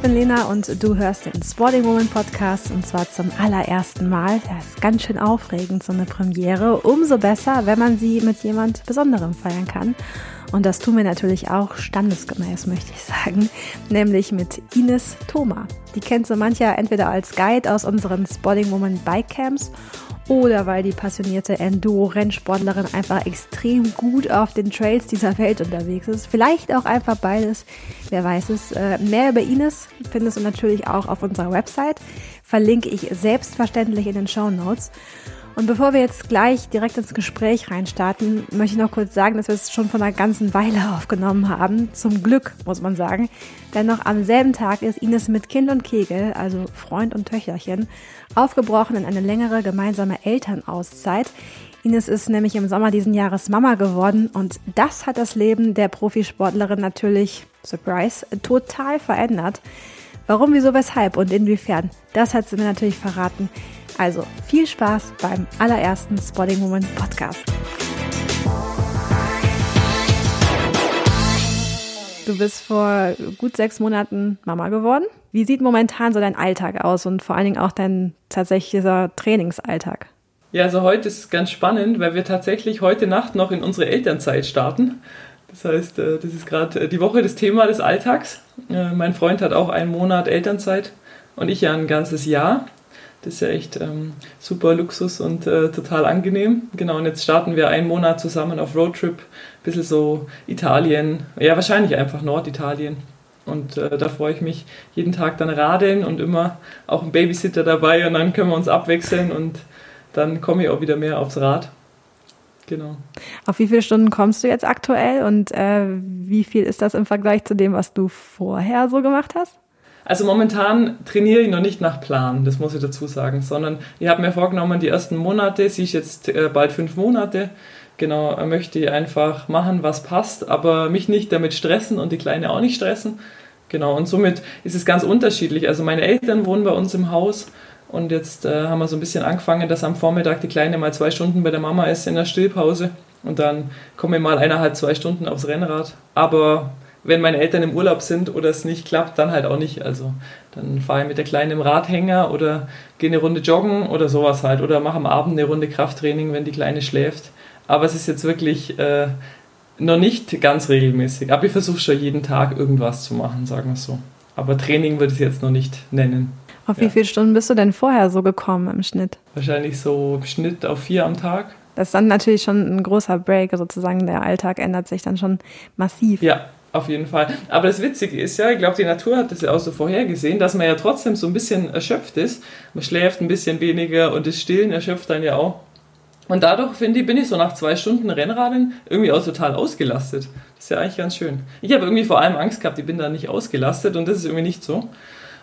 Ich bin Lena und du hörst den Sporting Woman Podcast und zwar zum allerersten Mal. Das ist ganz schön aufregend, so eine Premiere. Umso besser, wenn man sie mit jemand Besonderem feiern kann. Und das tun wir natürlich auch standesgemäß, möchte ich sagen, nämlich mit Ines Thoma. Die kennt so mancher entweder als Guide aus unseren Sporting Woman Bike Camps oder weil die passionierte Enduro-Rennsportlerin einfach extrem gut auf den Trails dieser Welt unterwegs ist. Vielleicht auch einfach beides, wer weiß es. Äh, mehr über Ines findest du natürlich auch auf unserer Website. Verlinke ich selbstverständlich in den Show Notes. Und bevor wir jetzt gleich direkt ins Gespräch reinstarten, möchte ich noch kurz sagen, dass wir es schon von einer ganzen Weile aufgenommen haben. Zum Glück, muss man sagen. Denn noch am selben Tag ist Ines mit Kind und Kegel, also Freund und Töchterchen, aufgebrochen in eine längere gemeinsame Elternauszeit. Ines ist nämlich im Sommer diesen Jahres Mama geworden und das hat das Leben der Profisportlerin natürlich, Surprise, total verändert. Warum, wieso, weshalb und inwiefern, das hat sie mir natürlich verraten. Also viel Spaß beim allerersten Spotting Woman Podcast. Du bist vor gut sechs Monaten Mama geworden. Wie sieht momentan so dein Alltag aus und vor allen Dingen auch dein tatsächlicher Trainingsalltag? Ja, also heute ist es ganz spannend, weil wir tatsächlich heute Nacht noch in unsere Elternzeit starten. Das heißt, äh, das ist gerade äh, die Woche das Thema des Alltags. Äh, mein Freund hat auch einen Monat Elternzeit und ich ja ein ganzes Jahr. Das ist ja echt ähm, super Luxus und äh, total angenehm. Genau, und jetzt starten wir einen Monat zusammen auf Roadtrip, bisschen so Italien, ja wahrscheinlich einfach Norditalien. Und äh, da freue ich mich jeden Tag dann radeln und immer auch ein Babysitter dabei und dann können wir uns abwechseln und dann komme ich auch wieder mehr aufs Rad. Genau. Auf wie viele Stunden kommst du jetzt aktuell und äh, wie viel ist das im Vergleich zu dem, was du vorher so gemacht hast? Also momentan trainiere ich noch nicht nach Plan, das muss ich dazu sagen, sondern ich habe mir vorgenommen, die ersten Monate, sie ist jetzt äh, bald fünf Monate, genau, möchte ich einfach machen, was passt, aber mich nicht damit stressen und die Kleine auch nicht stressen. Genau, und somit ist es ganz unterschiedlich. Also meine Eltern wohnen bei uns im Haus und jetzt äh, haben wir so ein bisschen angefangen, dass am Vormittag die Kleine mal zwei Stunden bei der Mama ist in der Stillpause und dann komme ich mal eineinhalb, zwei Stunden aufs Rennrad. Aber wenn meine Eltern im Urlaub sind oder es nicht klappt, dann halt auch nicht. Also dann fahre ich mit der Kleinen im Radhänger oder gehe eine Runde joggen oder sowas halt. Oder mache am Abend eine Runde Krafttraining, wenn die Kleine schläft. Aber es ist jetzt wirklich äh, noch nicht ganz regelmäßig. Aber ich versuche schon jeden Tag irgendwas zu machen, sagen wir so. Aber Training würde ich es jetzt noch nicht nennen. Auf ja. wie viele Stunden bist du denn vorher so gekommen im Schnitt? Wahrscheinlich so im Schnitt auf vier am Tag. Das ist dann natürlich schon ein großer Break, sozusagen der Alltag ändert sich dann schon massiv. Ja, auf jeden Fall. Aber das Witzige ist ja, ich glaube, die Natur hat das ja auch so vorhergesehen, dass man ja trotzdem so ein bisschen erschöpft ist. Man schläft ein bisschen weniger und das Stillen erschöpft dann ja auch. Und dadurch, finde ich, bin ich so nach zwei Stunden Rennradeln irgendwie auch total ausgelastet. Das ist ja eigentlich ganz schön. Ich habe irgendwie vor allem Angst gehabt, ich bin da nicht ausgelastet und das ist irgendwie nicht so.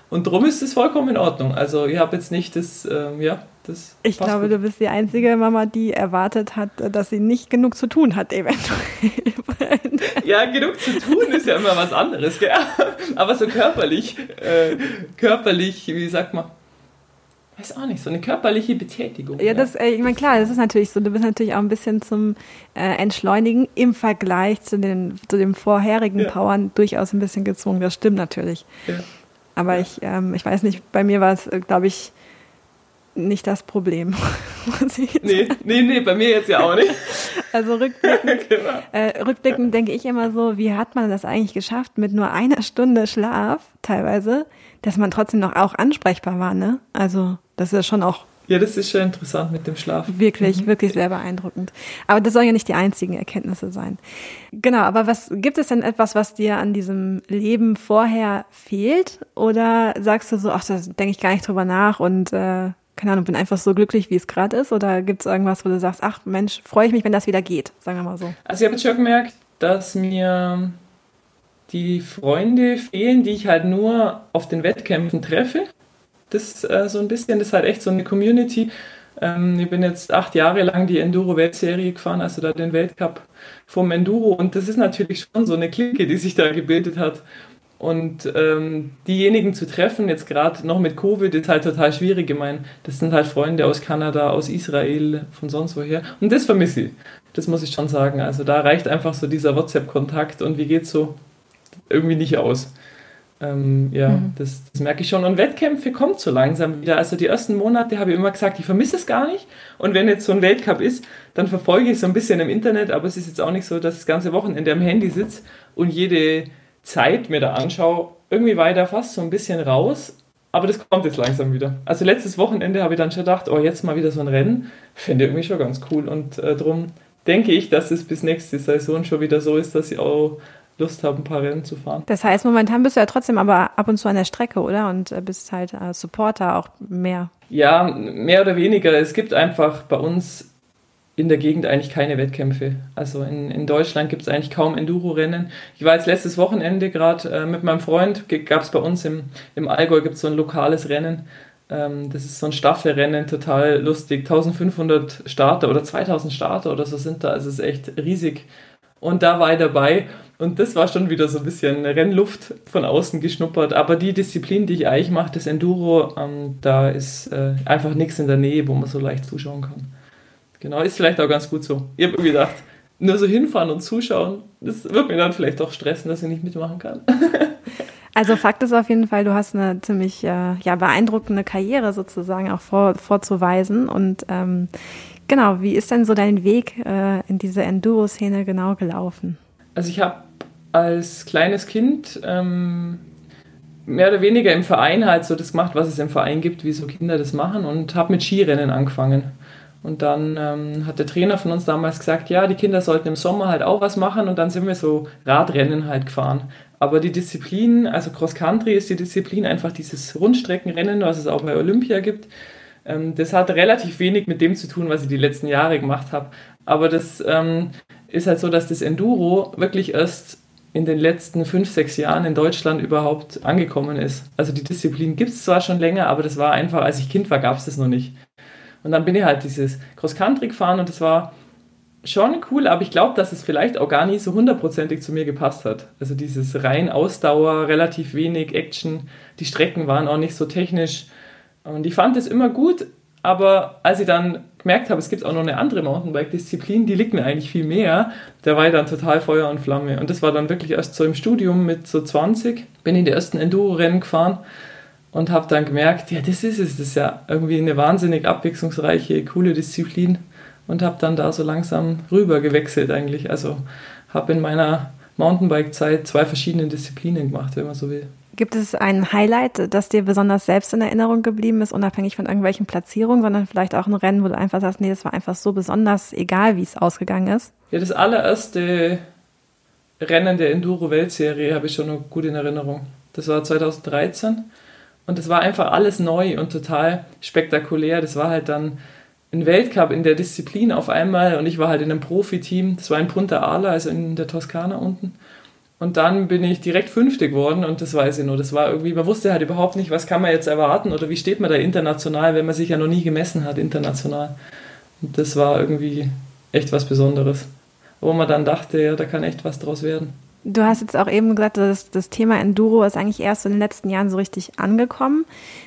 Und darum ist es vollkommen in Ordnung. Also ich habe jetzt nicht das, ähm, ja, das. Ich glaube, gut. du bist die einzige Mama, die erwartet hat, dass sie nicht genug zu tun hat, eventuell. ja, genug zu tun ist ja immer was anderes, gell? Aber so körperlich, äh, körperlich, wie sagt man? Weiß auch nicht, so eine körperliche Betätigung. Ja, das, äh, ich meine, klar, das ist natürlich so. Du bist natürlich auch ein bisschen zum äh, Entschleunigen im Vergleich zu den, zu den vorherigen ja. Powern durchaus ein bisschen gezwungen. Das stimmt natürlich. Ja. Aber ich, ähm, ich weiß nicht, bei mir war es, äh, glaube ich, nicht das Problem. nee, nee, nee, bei mir jetzt ja auch nicht. Also rückblickend, genau. äh, rückblickend denke ich immer so, wie hat man das eigentlich geschafft mit nur einer Stunde Schlaf teilweise, dass man trotzdem noch auch ansprechbar war, ne? Also das ist ja schon auch ja, das ist schon interessant mit dem Schlaf. Wirklich, mhm. wirklich sehr beeindruckend. Aber das sollen ja nicht die einzigen Erkenntnisse sein. Genau, aber was gibt es denn etwas, was dir an diesem Leben vorher fehlt? Oder sagst du so, ach, da denke ich gar nicht drüber nach und äh, keine Ahnung, bin einfach so glücklich, wie es gerade ist? Oder gibt es irgendwas, wo du sagst, ach Mensch, freue ich mich, wenn das wieder geht? Sagen wir mal so. Also ich habe jetzt schon gemerkt, dass mir die Freunde fehlen, die ich halt nur auf den Wettkämpfen treffe das äh, so ein bisschen, das ist halt echt so eine Community. Ähm, ich bin jetzt acht Jahre lang die Enduro-Weltserie gefahren, also da den Weltcup vom Enduro und das ist natürlich schon so eine Clique, die sich da gebildet hat. Und ähm, diejenigen zu treffen, jetzt gerade noch mit Covid, ist halt total schwierig. Ich meine, das sind halt Freunde aus Kanada, aus Israel, von sonst woher. Und das vermisse ich. Das muss ich schon sagen. Also da reicht einfach so dieser WhatsApp-Kontakt und wie geht's so irgendwie nicht aus. Ähm, ja, mhm. das, das, merke ich schon. Und Wettkämpfe kommt so langsam wieder. Also die ersten Monate habe ich immer gesagt, ich vermisse es gar nicht. Und wenn jetzt so ein Weltcup ist, dann verfolge ich es so ein bisschen im Internet, aber es ist jetzt auch nicht so, dass das ganze Wochenende am Handy sitze und jede Zeit mir da anschaue. Irgendwie war ich da fast so ein bisschen raus. Aber das kommt jetzt langsam wieder. Also letztes Wochenende habe ich dann schon gedacht, oh, jetzt mal wieder so ein Rennen. Finde ich irgendwie schon ganz cool. Und äh, darum denke ich, dass es bis nächste Saison schon wieder so ist, dass ich auch Lust habe, ein paar Rennen zu fahren. Das heißt, momentan bist du ja trotzdem aber ab und zu an der Strecke, oder? Und äh, bist halt äh, Supporter auch mehr. Ja, mehr oder weniger. Es gibt einfach bei uns in der Gegend eigentlich keine Wettkämpfe. Also in, in Deutschland gibt es eigentlich kaum Enduro-Rennen. Ich war jetzt letztes Wochenende gerade äh, mit meinem Freund, gab es bei uns im, im Allgäu gibt so ein lokales Rennen. Ähm, das ist so ein Staffelrennen, total lustig. 1500 Starter oder 2000 Starter oder so sind da. Also es ist echt riesig. Und da war ich dabei und das war schon wieder so ein bisschen Rennluft von außen geschnuppert. Aber die Disziplin, die ich eigentlich mache, das Enduro, ähm, da ist äh, einfach nichts in der Nähe, wo man so leicht zuschauen kann. Genau, ist vielleicht auch ganz gut so. Ich habe irgendwie gedacht, nur so hinfahren und zuschauen, das wird mir dann vielleicht auch stressen, dass ich nicht mitmachen kann. Also Fakt ist auf jeden Fall, du hast eine ziemlich äh, ja, beeindruckende Karriere sozusagen auch vor, vorzuweisen. Und ähm, genau, wie ist denn so dein Weg äh, in diese Enduro-Szene genau gelaufen? Also ich habe als kleines Kind ähm, mehr oder weniger im Verein halt so das gemacht, was es im Verein gibt, wie so Kinder das machen und habe mit Skirennen angefangen. Und dann ähm, hat der Trainer von uns damals gesagt, ja, die Kinder sollten im Sommer halt auch was machen und dann sind wir so Radrennen halt gefahren. Aber die Disziplin, also Cross Country ist die Disziplin einfach dieses Rundstreckenrennen, was es auch bei Olympia gibt. Ähm, das hat relativ wenig mit dem zu tun, was ich die letzten Jahre gemacht habe. Aber das ähm, ist halt so, dass das Enduro wirklich erst in den letzten fünf, sechs Jahren in Deutschland überhaupt angekommen ist. Also die Disziplin gibt es zwar schon länger, aber das war einfach, als ich Kind war, gab es das noch nicht. Und dann bin ich halt dieses Cross-Country gefahren und das war schon cool, aber ich glaube, dass es vielleicht auch gar nicht so hundertprozentig zu mir gepasst hat. Also dieses rein Ausdauer, relativ wenig Action, die Strecken waren auch nicht so technisch. Und ich fand es immer gut, aber als ich dann gemerkt habe, es gibt auch noch eine andere Mountainbike-Disziplin, die liegt mir eigentlich viel mehr, da war ich dann total Feuer und Flamme. Und das war dann wirklich erst so im Studium mit so 20, bin in die ersten Enduro-Rennen gefahren und habe dann gemerkt, ja, das ist es, das ist ja irgendwie eine wahnsinnig abwechslungsreiche, coole Disziplin und habe dann da so langsam rüber gewechselt eigentlich. Also habe in meiner Mountainbike-Zeit zwei verschiedene Disziplinen gemacht, wenn man so will. Gibt es ein Highlight, das dir besonders selbst in Erinnerung geblieben ist, unabhängig von irgendwelchen Platzierungen, sondern vielleicht auch ein Rennen, wo du einfach sagst, nee, das war einfach so besonders, egal wie es ausgegangen ist? Ja, das allererste Rennen der Enduro-Weltserie habe ich schon noch gut in Erinnerung. Das war 2013 und das war einfach alles neu und total spektakulär. Das war halt dann ein Weltcup in der Disziplin auf einmal und ich war halt in einem Profiteam. Das war in Punta Ala, also in der Toskana unten. Und dann bin ich direkt Fünfte geworden und das weiß ich nur. Das war irgendwie, man wusste halt überhaupt nicht, was kann man jetzt erwarten oder wie steht man da international, wenn man sich ja noch nie gemessen hat international. Und das war irgendwie echt was Besonderes. Wo man dann dachte, ja, da kann echt was draus werden. Du hast jetzt auch eben gesagt, dass das Thema Enduro ist eigentlich erst in den letzten Jahren so richtig angekommen.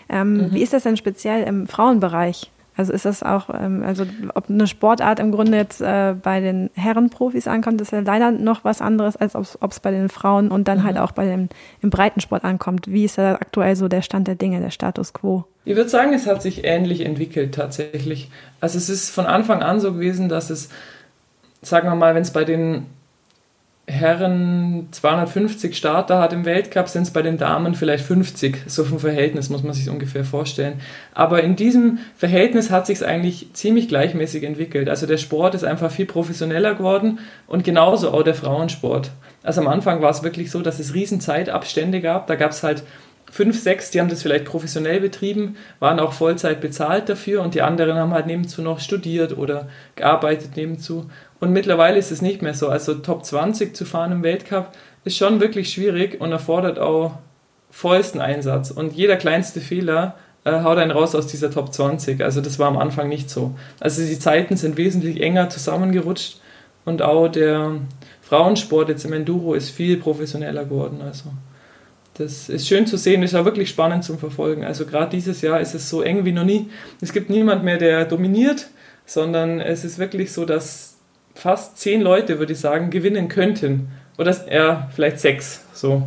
Ähm, mhm. Wie ist das denn speziell im Frauenbereich? Also ist das auch, ähm, also ob eine Sportart im Grunde jetzt äh, bei den Herrenprofis ankommt, ist ja leider noch was anderes, als ob es bei den Frauen und dann halt mhm. halt auch bei dem im Breitensport ankommt. Wie ist da aktuell so der Stand der Dinge, der Status quo? Ich würde sagen, es hat sich ähnlich entwickelt tatsächlich. Also es ist von Anfang an so gewesen, dass es, sagen wir mal, wenn es bei den Herren 250 Starter hat im Weltcup, sind es bei den Damen vielleicht 50. So vom Verhältnis muss man sich ungefähr vorstellen. Aber in diesem Verhältnis hat sich es eigentlich ziemlich gleichmäßig entwickelt. Also der Sport ist einfach viel professioneller geworden und genauso auch der Frauensport. Also am Anfang war es wirklich so, dass es riesen Zeitabstände gab. Da gab es halt fünf, sechs, die haben das vielleicht professionell betrieben, waren auch Vollzeit bezahlt dafür und die anderen haben halt nebenzu noch studiert oder gearbeitet nebenzu. Und mittlerweile ist es nicht mehr so. Also Top 20 zu fahren im Weltcup ist schon wirklich schwierig und erfordert auch vollsten Einsatz. Und jeder kleinste Fehler äh, haut einen raus aus dieser Top 20. Also das war am Anfang nicht so. Also die Zeiten sind wesentlich enger zusammengerutscht und auch der Frauensport jetzt im Enduro ist viel professioneller geworden. Also das ist schön zu sehen, ist auch wirklich spannend zum Verfolgen. Also gerade dieses Jahr ist es so eng wie noch nie. Es gibt niemand mehr, der dominiert, sondern es ist wirklich so, dass fast zehn Leute, würde ich sagen, gewinnen könnten. Oder eher vielleicht sechs, so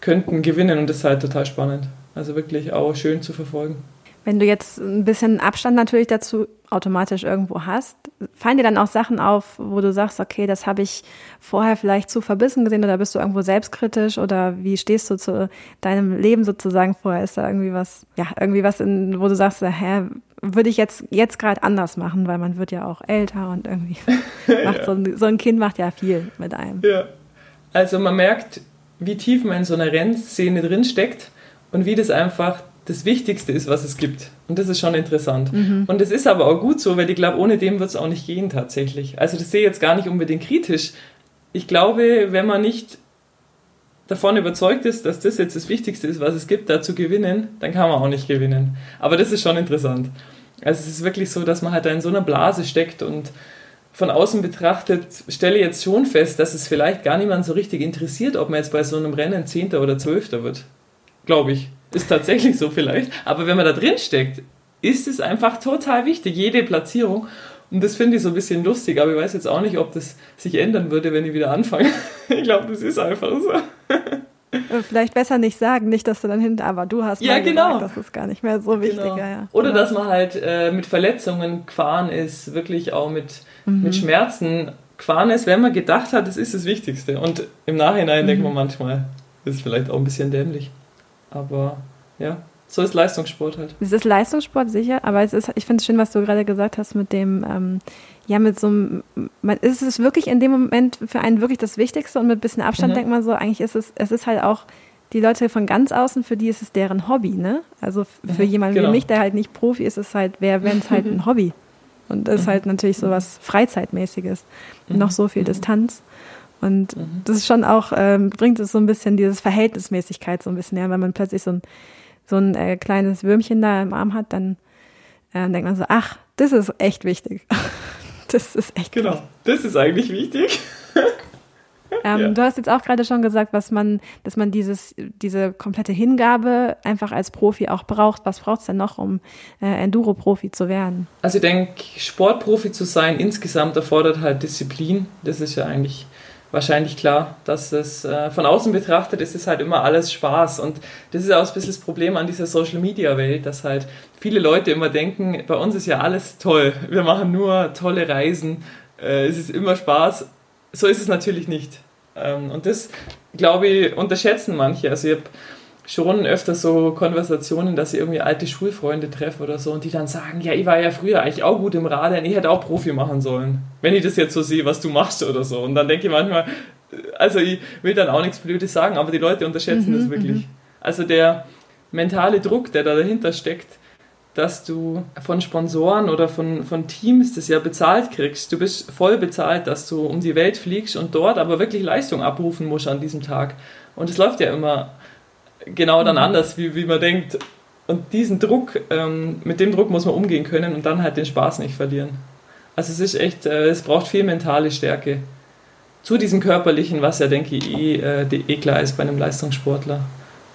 könnten gewinnen und das ist halt total spannend. Also wirklich auch schön zu verfolgen. Wenn du jetzt ein bisschen Abstand natürlich dazu automatisch irgendwo hast, fallen dir dann auch Sachen auf, wo du sagst, okay, das habe ich vorher vielleicht zu verbissen gesehen oder bist du irgendwo selbstkritisch oder wie stehst du zu deinem Leben sozusagen vorher? Ist da irgendwie was, ja, irgendwie was, in, wo du sagst, hä, würde ich jetzt, jetzt gerade anders machen, weil man wird ja auch älter und irgendwie macht ja. so, ein, so ein Kind macht ja viel mit einem. Ja. Also man merkt, wie tief man in so einer Rennszene drin steckt und wie das einfach das Wichtigste ist, was es gibt. Und das ist schon interessant. Mhm. Und es ist aber auch gut so, weil ich glaube, ohne dem wird es auch nicht gehen tatsächlich. Also das sehe ich jetzt gar nicht unbedingt kritisch. Ich glaube, wenn man nicht davon überzeugt ist, dass das jetzt das Wichtigste ist, was es gibt, da zu gewinnen, dann kann man auch nicht gewinnen. Aber das ist schon interessant. Also es ist wirklich so, dass man halt da in so einer Blase steckt und von außen betrachtet stelle ich jetzt schon fest, dass es vielleicht gar niemand so richtig interessiert, ob man jetzt bei so einem Rennen Zehnter oder Zwölfter wird. Glaube ich. Ist tatsächlich so vielleicht. Aber wenn man da drin steckt, ist es einfach total wichtig, jede Platzierung. Und das finde ich so ein bisschen lustig, aber ich weiß jetzt auch nicht, ob das sich ändern würde, wenn ich wieder anfange. ich glaube, das ist einfach so. Äh, vielleicht besser nicht sagen, nicht, dass du dann hinter, aber du hast ja, genau. gesagt, das ist gar nicht mehr so wichtig. Genau. Ja, Oder dass man halt äh, mit Verletzungen gefahren ist, wirklich auch mit, mhm. mit Schmerzen gefahren ist, wenn man gedacht hat, das ist das Wichtigste. Und im Nachhinein mhm. denkt man manchmal, das ist vielleicht auch ein bisschen dämlich. Aber ja, so ist Leistungssport halt. Es ist Leistungssport sicher, aber es ist, ich finde es schön, was du gerade gesagt hast mit dem, ähm, ja, mit so einem, man, ist es wirklich in dem Moment für einen wirklich das Wichtigste und mit ein bisschen Abstand mhm. denkt man so, eigentlich ist es, es ist halt auch die Leute von ganz außen, für die ist es deren Hobby, ne? Also für mhm, jemanden genau. wie mich, der halt nicht Profi ist, ist es halt, wer, wenn es halt ein Hobby. Und das ist mhm. halt natürlich so was Freizeitmäßiges. Mhm. Noch so viel mhm. Distanz. Und mhm. das ist schon auch, ähm, bringt es so ein bisschen dieses Verhältnismäßigkeit so ein bisschen her, wenn man plötzlich so ein, so ein äh, kleines Würmchen da im Arm hat, dann äh, denkt man so, ach, das ist echt wichtig. das ist echt Genau, krass. das ist eigentlich wichtig. Ähm, ja. Du hast jetzt auch gerade schon gesagt, was man, dass man dieses, diese komplette Hingabe einfach als Profi auch braucht. Was braucht es denn noch, um äh, Enduro-Profi zu werden? Also ich denke, Sportprofi zu sein insgesamt erfordert halt Disziplin. Das ist ja eigentlich wahrscheinlich klar, dass es äh, von außen betrachtet ist es halt immer alles Spaß und das ist auch ein bisschen das Problem an dieser Social Media Welt, dass halt viele Leute immer denken, bei uns ist ja alles toll, wir machen nur tolle Reisen, äh, es ist immer Spaß. So ist es natürlich nicht. Ähm, und das, glaube ich, unterschätzen manche. Also ich habe schon öfter so Konversationen, dass ich irgendwie alte Schulfreunde treffe oder so und die dann sagen, ja, ich war ja früher eigentlich auch gut im Radeln, ich hätte auch Profi machen sollen, wenn ich das jetzt so sehe, was du machst oder so. Und dann denke ich manchmal, also ich will dann auch nichts Blödes sagen, aber die Leute unterschätzen mhm, das wirklich. Mhm. Also der mentale Druck, der da dahinter steckt, dass du von Sponsoren oder von, von Teams das ja bezahlt kriegst. Du bist voll bezahlt, dass du um die Welt fliegst und dort aber wirklich Leistung abrufen musst an diesem Tag. Und es läuft ja immer genau dann mhm. anders, wie, wie man denkt. Und diesen Druck, ähm, mit dem Druck muss man umgehen können und dann halt den Spaß nicht verlieren. Also es ist echt, äh, es braucht viel mentale Stärke. Zu diesem körperlichen, was ja, denke ich, eh, äh, eh klar ist bei einem Leistungssportler.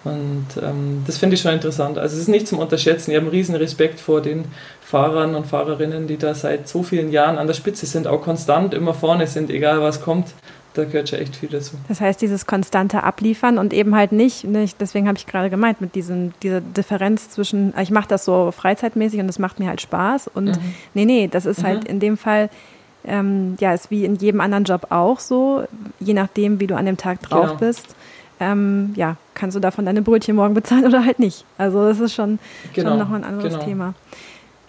Und ähm, das finde ich schon interessant. Also es ist nicht zum Unterschätzen. Ich habe einen riesen Respekt vor den Fahrern und Fahrerinnen, die da seit so vielen Jahren an der Spitze sind, auch konstant immer vorne sind, egal was kommt da gehört schon echt viel dazu. Das heißt, dieses konstante Abliefern und eben halt nicht, nicht deswegen habe ich gerade gemeint, mit diesem, dieser Differenz zwischen, ich mache das so freizeitmäßig und das macht mir halt Spaß und mhm. nee, nee, das ist halt mhm. halt in dem Fall, ähm, ja, ist wie in jedem anderen Job auch so, je nachdem, wie du an dem Tag drauf genau. bist. Ähm, ja, kannst du davon deine Brötchen morgen bezahlen oder halt nicht. Also das ist schon, genau. schon nochmal ein anderes genau. Thema.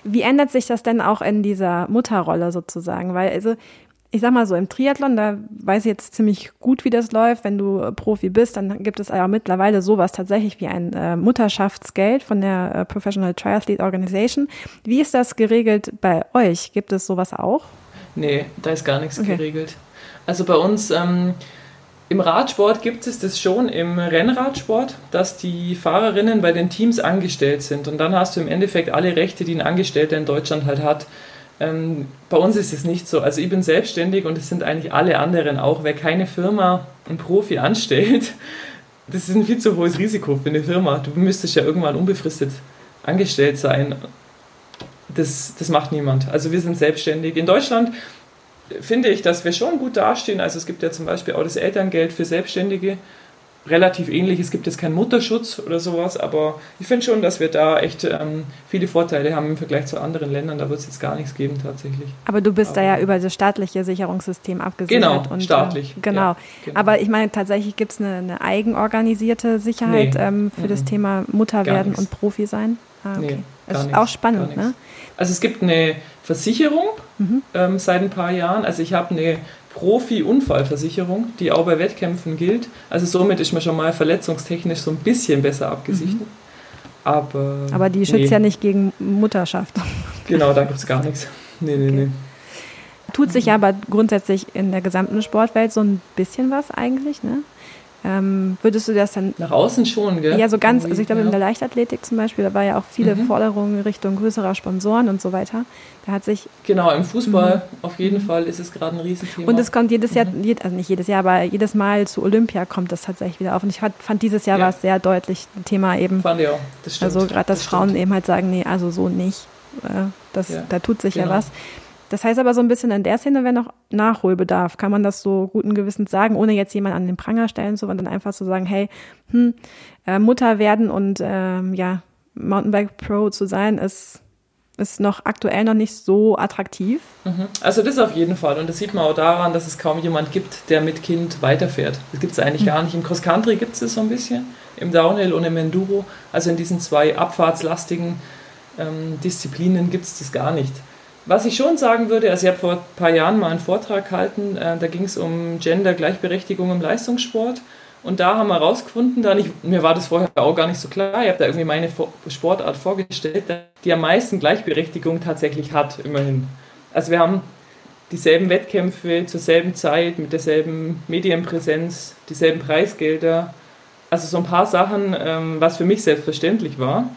Wie ändert sich das denn auch in dieser Mutterrolle sozusagen? Weil also ich sag mal so, im Triathlon, da weiß ich jetzt ziemlich gut, wie das läuft. Wenn du Profi bist, dann gibt es ja mittlerweile sowas tatsächlich wie ein äh, Mutterschaftsgeld von der äh, Professional Triathlete Organization. Wie ist das geregelt bei euch? Gibt es sowas auch? Nee, da ist gar nichts okay. geregelt. Also bei uns ähm, im Radsport gibt es das schon im Rennradsport, dass die Fahrerinnen bei den Teams angestellt sind. Und dann hast du im Endeffekt alle Rechte, die ein Angestellter in Deutschland halt hat. Ähm, bei uns ist es nicht so. Also ich bin selbstständig und es sind eigentlich alle anderen auch. Wer keine Firma einen Profi anstellt, das ist ein viel zu hohes Risiko für eine Firma. Du müsstest ja irgendwann unbefristet angestellt sein. Das, das macht niemand. Also wir sind selbstständig. In Deutschland finde ich, dass wir schon gut dastehen. Also es gibt ja zum Beispiel auch das Elterngeld für Selbstständige. Relativ ähnlich. Es gibt jetzt keinen Mutterschutz oder sowas, aber ich finde schon, dass wir da echt ähm, viele Vorteile haben im Vergleich zu anderen Ländern. Da wird es jetzt gar nichts geben tatsächlich. Aber du bist aber da ja über das staatliche Sicherungssystem abgesichert. Genau, und, äh, staatlich. Äh, genau. Ja, genau. Aber ich meine, tatsächlich gibt es eine, eine, eigenorganisierte Sicherheit nee. ähm, für mhm. das Thema Mutter werden und Profi sein. Ah, okay. Nee, das ist auch spannend, ne? Also es gibt eine Versicherung mhm. ähm, seit ein paar Jahren. Also ich habe eine Profi-Unfallversicherung, die auch bei Wettkämpfen gilt. Also somit ist man schon mal verletzungstechnisch so ein bisschen besser abgesichert. Mhm. Aber, Aber die schützt nee. ja nicht gegen Mutterschaft. Genau, da gibt es gar nichts. Nee, nee, okay. nee. Tut sich aber grundsätzlich in der gesamten Sportwelt so ein bisschen was eigentlich, ne? Ähm, würdest du das dann. Nach außen schon, gell? Ja, so ganz. Also, ich glaube, ja. in der Leichtathletik zum Beispiel, da war ja auch viele mhm. Forderungen Richtung größerer Sponsoren und so weiter. Da hat sich. Genau, im Fußball mhm. auf jeden Fall ist es gerade ein Riesenthema. Und es kommt jedes Jahr, mhm. also nicht jedes Jahr, aber jedes Mal zu Olympia kommt das tatsächlich wieder auf. Und ich fand, dieses Jahr ja. war es sehr deutlich ein Thema eben. Fand ich auch, das stimmt. Also, gerade, dass das Frauen eben halt sagen, nee, also so nicht. Äh, das, ja. Da tut sich genau. ja was. Das heißt aber so ein bisschen in der Szene wäre noch Nachholbedarf. Kann man das so guten Gewissens sagen, ohne jetzt jemanden an den Pranger stellen zu, sondern einfach so sagen, hey, hm, äh, Mutter werden und ähm, ja, Mountainbike Pro zu sein, ist, ist noch aktuell noch nicht so attraktiv. Mhm. Also das auf jeden Fall. Und das sieht man auch daran, dass es kaum jemand gibt, der mit Kind weiterfährt. Das gibt es eigentlich mhm. gar nicht. Im Cross Country gibt es das so ein bisschen, im Downhill und im Enduro. Also in diesen zwei abfahrtslastigen ähm, Disziplinen gibt es das gar nicht. Was ich schon sagen würde, also ich habe vor ein paar Jahren mal einen Vortrag gehalten, äh, da ging es um Gender-Gleichberechtigung im Leistungssport. Und da haben wir herausgefunden, mir war das vorher auch gar nicht so klar, ich habe da irgendwie meine Sportart vorgestellt, die am meisten Gleichberechtigung tatsächlich hat, immerhin. Also wir haben dieselben Wettkämpfe zur selben Zeit, mit derselben Medienpräsenz, dieselben Preisgelder. Also so ein paar Sachen, ähm, was für mich selbstverständlich war,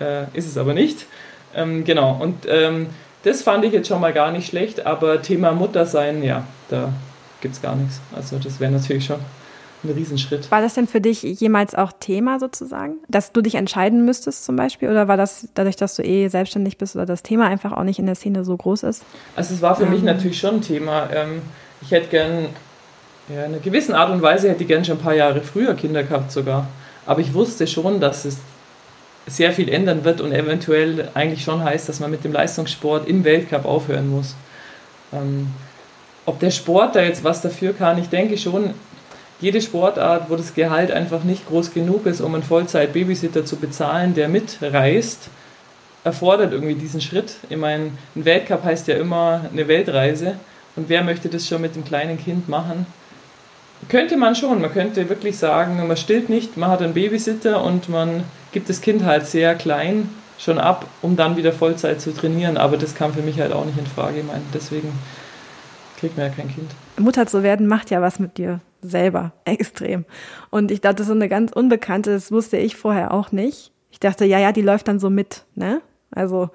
äh, ist es aber nicht. Ähm, genau, und ähm, das fand ich jetzt schon mal gar nicht schlecht, aber Thema Muttersein, ja, da gibt es gar nichts. Also das wäre natürlich schon ein Riesenschritt. War das denn für dich jemals auch Thema sozusagen, dass du dich entscheiden müsstest zum Beispiel? Oder war das dadurch, dass du eh selbstständig bist oder das Thema einfach auch nicht in der Szene so groß ist? Also es war für mich natürlich schon ein Thema. Ähm, ich hätte gern, ja, in einer gewissen Art und Weise hätte ich gern schon ein paar Jahre früher Kinder gehabt sogar. Aber ich wusste schon, dass es sehr viel ändern wird und eventuell eigentlich schon heißt, dass man mit dem Leistungssport im Weltcup aufhören muss. Ähm, ob der Sport da jetzt was dafür kann, ich denke schon, jede Sportart, wo das Gehalt einfach nicht groß genug ist, um einen Vollzeit-Babysitter zu bezahlen, der mitreist, erfordert irgendwie diesen Schritt. Ich meine, ein Weltcup heißt ja immer eine Weltreise und wer möchte das schon mit dem kleinen Kind machen? Könnte man schon. Man könnte wirklich sagen, man stillt nicht, man hat einen Babysitter und man gibt das Kind halt sehr klein schon ab, um dann wieder Vollzeit zu trainieren. Aber das kam für mich halt auch nicht in Frage. Ich meine, deswegen kriegt man ja kein Kind. Mutter zu werden macht ja was mit dir selber extrem. Und ich dachte, so eine ganz unbekannte, das wusste ich vorher auch nicht. Ich dachte, ja, ja, die läuft dann so mit, ne? Also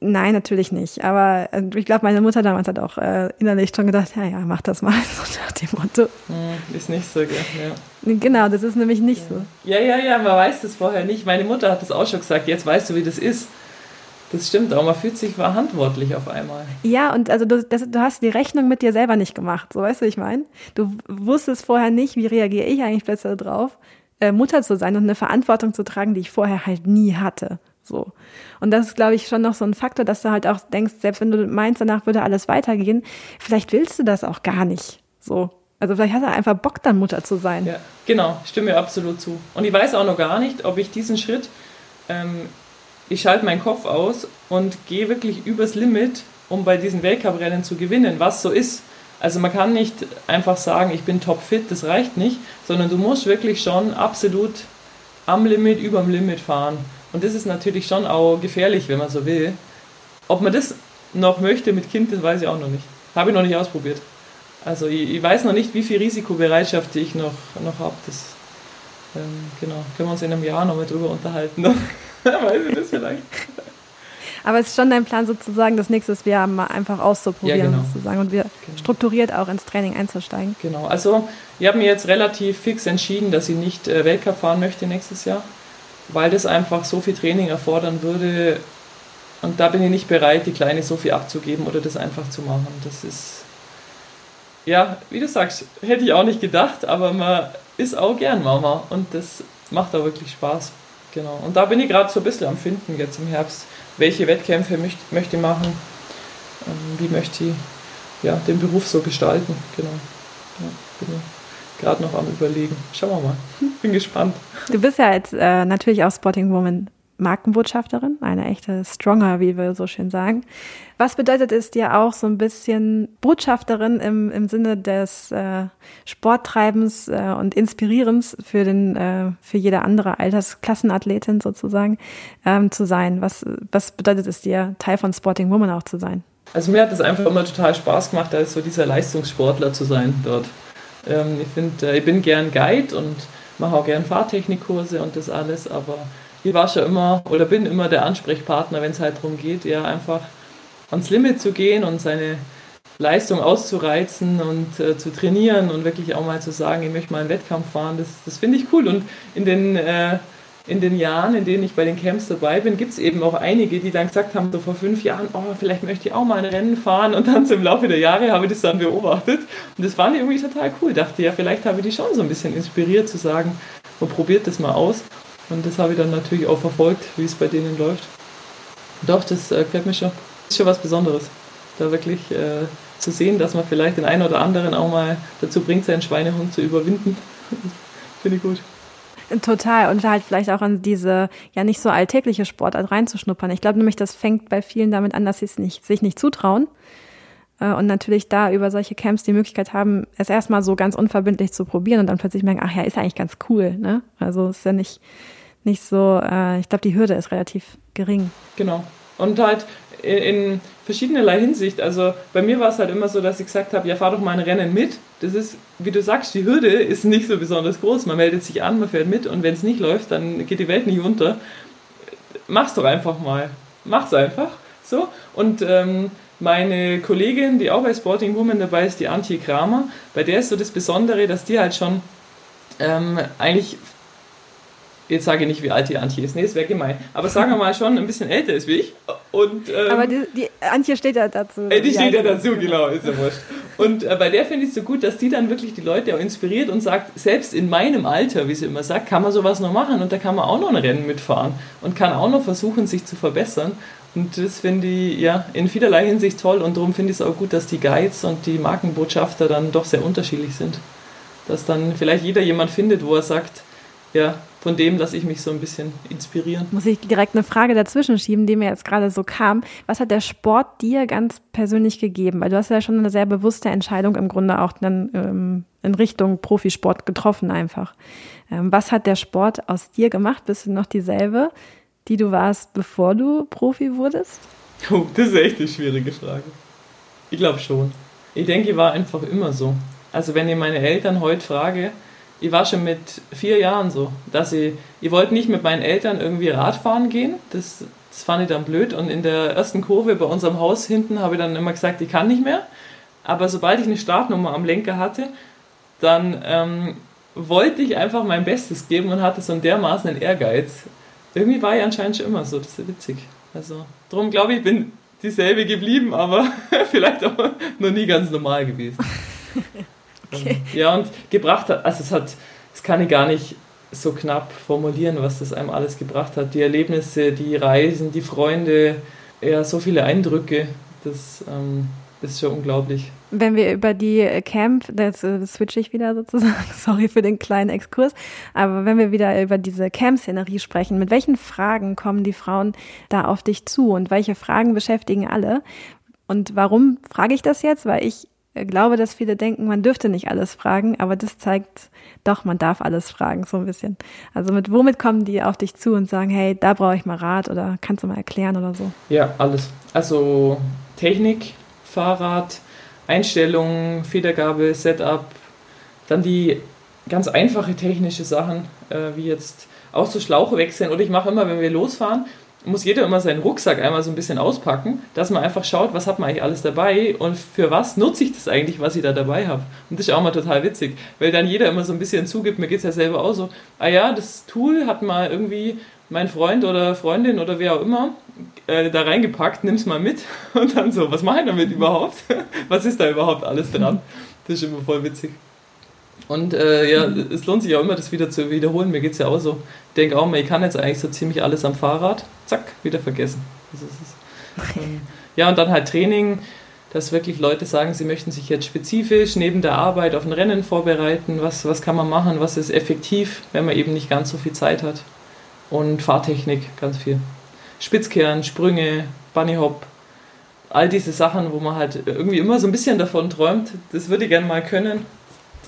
Nein, natürlich nicht. Aber äh, ich glaube, meine Mutter damals hat auch äh, innerlich schon gedacht, ja, ja, mach das mal, so nach dem Motto. Hm, ist nicht so, gell? Ja. Genau, das ist nämlich nicht ja. so. Ja, ja, ja, man weiß das vorher nicht. Meine Mutter hat das auch schon gesagt, jetzt weißt du, wie das ist. Das stimmt auch, man fühlt sich verantwortlich auf einmal. Ja, und also du, das, du hast die Rechnung mit dir selber nicht gemacht, so weißt du, wie ich meine? Du wusstest vorher nicht, wie reagiere ich eigentlich plötzlich darauf, äh, Mutter zu sein und eine Verantwortung zu tragen, die ich vorher halt nie hatte. So. Und das ist, glaube ich, schon noch so ein Faktor, dass du halt auch denkst, selbst wenn du meinst, danach würde alles weitergehen, vielleicht willst du das auch gar nicht. So. Also vielleicht hast du einfach Bock, dann Mutter zu sein. Ja, genau, stimme mir absolut zu. Und ich weiß auch noch gar nicht, ob ich diesen Schritt, ähm, ich schalte meinen Kopf aus und gehe wirklich übers Limit, um bei diesen Weltcuprennen zu gewinnen, was so ist. Also man kann nicht einfach sagen, ich bin topfit, das reicht nicht, sondern du musst wirklich schon absolut am Limit, überm Limit fahren. Und das ist natürlich schon auch gefährlich, wenn man so will. Ob man das noch möchte mit Kind, das weiß ich auch noch nicht. Habe ich noch nicht ausprobiert. Also ich, ich weiß noch nicht, wie viel Risikobereitschaft ich noch, noch habe. Das ähm, genau, können wir uns in einem Jahr noch mal drüber unterhalten. weiß ich das vielleicht. Aber es ist schon dein Plan sozusagen, das nächste Jahr mal einfach auszuprobieren ja, genau. sozusagen und wir genau. strukturiert auch ins Training einzusteigen. Genau, also ich habe mir jetzt relativ fix entschieden, dass ich nicht äh, Weltcup fahren möchte nächstes Jahr weil das einfach so viel Training erfordern würde. Und da bin ich nicht bereit, die Kleine so viel abzugeben oder das einfach zu machen. Das ist, ja, wie du sagst, hätte ich auch nicht gedacht, aber man ist auch gern Mama und das macht auch wirklich Spaß. Genau. Und da bin ich gerade so ein bisschen am Finden jetzt im Herbst, welche Wettkämpfe möchte, möchte ich machen, ähm, wie möchte ich ja, den Beruf so gestalten. Genau. Ja, bin gerade noch am Überlegen. Schauen wir mal. Bin gespannt. Du bist ja jetzt äh, natürlich auch Spotting Woman Markenbotschafterin, eine echte Stronger, wie wir so schön sagen. Was bedeutet es dir auch so ein bisschen Botschafterin im, im Sinne des äh, Sporttreibens äh, und Inspirierens für den äh, für jede andere Altersklassenathletin sozusagen ähm, zu sein? Was was bedeutet es dir Teil von Sporting Woman auch zu sein? Also mir hat es einfach immer total Spaß gemacht, als so dieser Leistungssportler zu sein dort. Ähm, ich finde, äh, ich bin gern Guide und mache auch gern Fahrtechnikkurse und das alles, aber ich war schon immer oder bin immer der Ansprechpartner, wenn es halt darum geht, ja einfach ans Limit zu gehen und seine Leistung auszureizen und äh, zu trainieren und wirklich auch mal zu sagen, ich möchte mal einen Wettkampf fahren, das, das finde ich cool. Und in den, äh, in den Jahren, in denen ich bei den Camps dabei bin, gibt es eben auch einige, die dann gesagt haben, so vor fünf Jahren, oh, vielleicht möchte ich auch mal ein Rennen fahren und dann so im Laufe der Jahre habe ich das dann beobachtet und das fand ich irgendwie total cool. Dachte ja, vielleicht habe ich die schon so ein bisschen inspiriert zu sagen, man probiert das mal aus und das habe ich dann natürlich auch verfolgt, wie es bei denen läuft. Doch, das äh, gefällt mir schon. Das ist schon was Besonderes, da wirklich äh, zu sehen, dass man vielleicht den einen oder anderen auch mal dazu bringt, seinen Schweinehund zu überwinden. Finde ich gut. Total. Und halt vielleicht auch an diese ja nicht so alltägliche Sportart reinzuschnuppern. Ich glaube nämlich, das fängt bei vielen damit an, dass sie es nicht, sich nicht zutrauen. Äh, und natürlich da über solche Camps die Möglichkeit haben, es erstmal so ganz unverbindlich zu probieren und dann plötzlich merken, ach ja, ist eigentlich ganz cool. Ne? Also ist ja nicht, nicht so, äh, ich glaube, die Hürde ist relativ gering. Genau. Und halt in, in verschiedenerlei Hinsicht. Also bei mir war es halt immer so, dass ich gesagt habe, ja, fahr doch mal ein Rennen mit. Das ist, wie du sagst, die Hürde ist nicht so besonders groß. Man meldet sich an, man fährt mit und wenn es nicht läuft, dann geht die Welt nicht unter. Mach's doch einfach mal. Mach's einfach. So. Und ähm, meine Kollegin, die auch bei Sporting Woman dabei ist, die Antje Kramer, bei der ist so das Besondere, dass die halt schon ähm, eigentlich jetzt sage ich nicht, wie alt die Antje ist, nee, es wäre gemein, aber sagen wir mal schon ein bisschen älter ist wie ich. Und, ähm, aber die, die, Antje steht ja dazu. Äh, die steht ja dazu, genau, ist ja wurscht. Und äh, bei der finde ich es so gut, dass die dann wirklich die Leute auch inspiriert und sagt, selbst in meinem Alter, wie sie immer sagt, kann man sowas noch machen und da kann man auch noch ein Rennen mitfahren und kann auch noch versuchen, sich zu verbessern. Und das finde ich ja in vielerlei Hinsicht toll und darum finde ich es auch gut, dass die Guides und die Markenbotschafter dann doch sehr unterschiedlich sind. Dass dann vielleicht jeder jemand findet, wo er sagt, ja, von dem lasse ich mich so ein bisschen inspirieren. Muss ich direkt eine Frage dazwischen schieben, die mir jetzt gerade so kam. Was hat der Sport dir ganz persönlich gegeben? Weil du hast ja schon eine sehr bewusste Entscheidung im Grunde auch dann ähm, in Richtung Profisport getroffen einfach. Ähm, was hat der Sport aus dir gemacht? Bist du noch dieselbe, die du warst, bevor du Profi wurdest? Oh, das ist echt eine schwierige Frage. Ich glaube schon. Ich denke, ich war einfach immer so. Also wenn ich meine Eltern heute frage, ich war schon mit vier Jahren so, dass ich, ich wollte nicht mit meinen Eltern irgendwie Radfahren gehen, das, das fand ich dann blöd und in der ersten Kurve bei unserem Haus hinten habe ich dann immer gesagt, ich kann nicht mehr, aber sobald ich eine Startnummer am Lenker hatte, dann ähm, wollte ich einfach mein Bestes geben und hatte so einen dermaßen einen Ehrgeiz. Irgendwie war ich anscheinend schon immer so, das ist witzig. Also, darum glaube ich, bin dieselbe geblieben, aber vielleicht auch noch nie ganz normal gewesen. Okay. Ja, und gebracht hat, also es hat, das kann ich gar nicht so knapp formulieren, was das einem alles gebracht hat. Die Erlebnisse, die Reisen, die Freunde, ja, so viele Eindrücke, das ähm, ist schon unglaublich. Wenn wir über die Camp, das, das switche ich wieder sozusagen, sorry für den kleinen Exkurs, aber wenn wir wieder über diese Camp-Szenerie sprechen, mit welchen Fragen kommen die Frauen da auf dich zu und welche Fragen beschäftigen alle? Und warum frage ich das jetzt? Weil ich glaube, dass viele denken, man dürfte nicht alles fragen, aber das zeigt doch, man darf alles fragen, so ein bisschen. Also mit womit kommen die auf dich zu und sagen, hey, da brauche ich mal Rat oder kannst du mal erklären oder so? Ja, alles. Also Technik, Fahrrad, Einstellungen, Federgabe, Setup, dann die ganz einfache technische Sachen, äh, wie jetzt auch so Schlauche wechseln. Oder ich mache immer, wenn wir losfahren, muss jeder immer seinen Rucksack einmal so ein bisschen auspacken, dass man einfach schaut, was hat man eigentlich alles dabei und für was nutze ich das eigentlich, was ich da dabei habe. Und das ist auch mal total witzig, weil dann jeder immer so ein bisschen zugibt, mir geht es ja selber auch so, ah ja, das Tool hat mal irgendwie mein Freund oder Freundin oder wer auch immer äh, da reingepackt, nimm's mal mit und dann so, was mache ich damit überhaupt? was ist da überhaupt alles dran? Das ist immer voll witzig. Und äh, ja, es lohnt sich auch immer, das wieder zu wiederholen. Mir geht es ja auch so. Ich denke auch mal, ich kann jetzt eigentlich so ziemlich alles am Fahrrad. Zack, wieder vergessen. Also ist, ähm, ja, und dann halt Training, dass wirklich Leute sagen, sie möchten sich jetzt spezifisch neben der Arbeit auf ein Rennen vorbereiten. Was, was kann man machen? Was ist effektiv, wenn man eben nicht ganz so viel Zeit hat? Und Fahrtechnik, ganz viel. Spitzkehren, Sprünge, Bunnyhop, all diese Sachen, wo man halt irgendwie immer so ein bisschen davon träumt, das würde ich gerne mal können.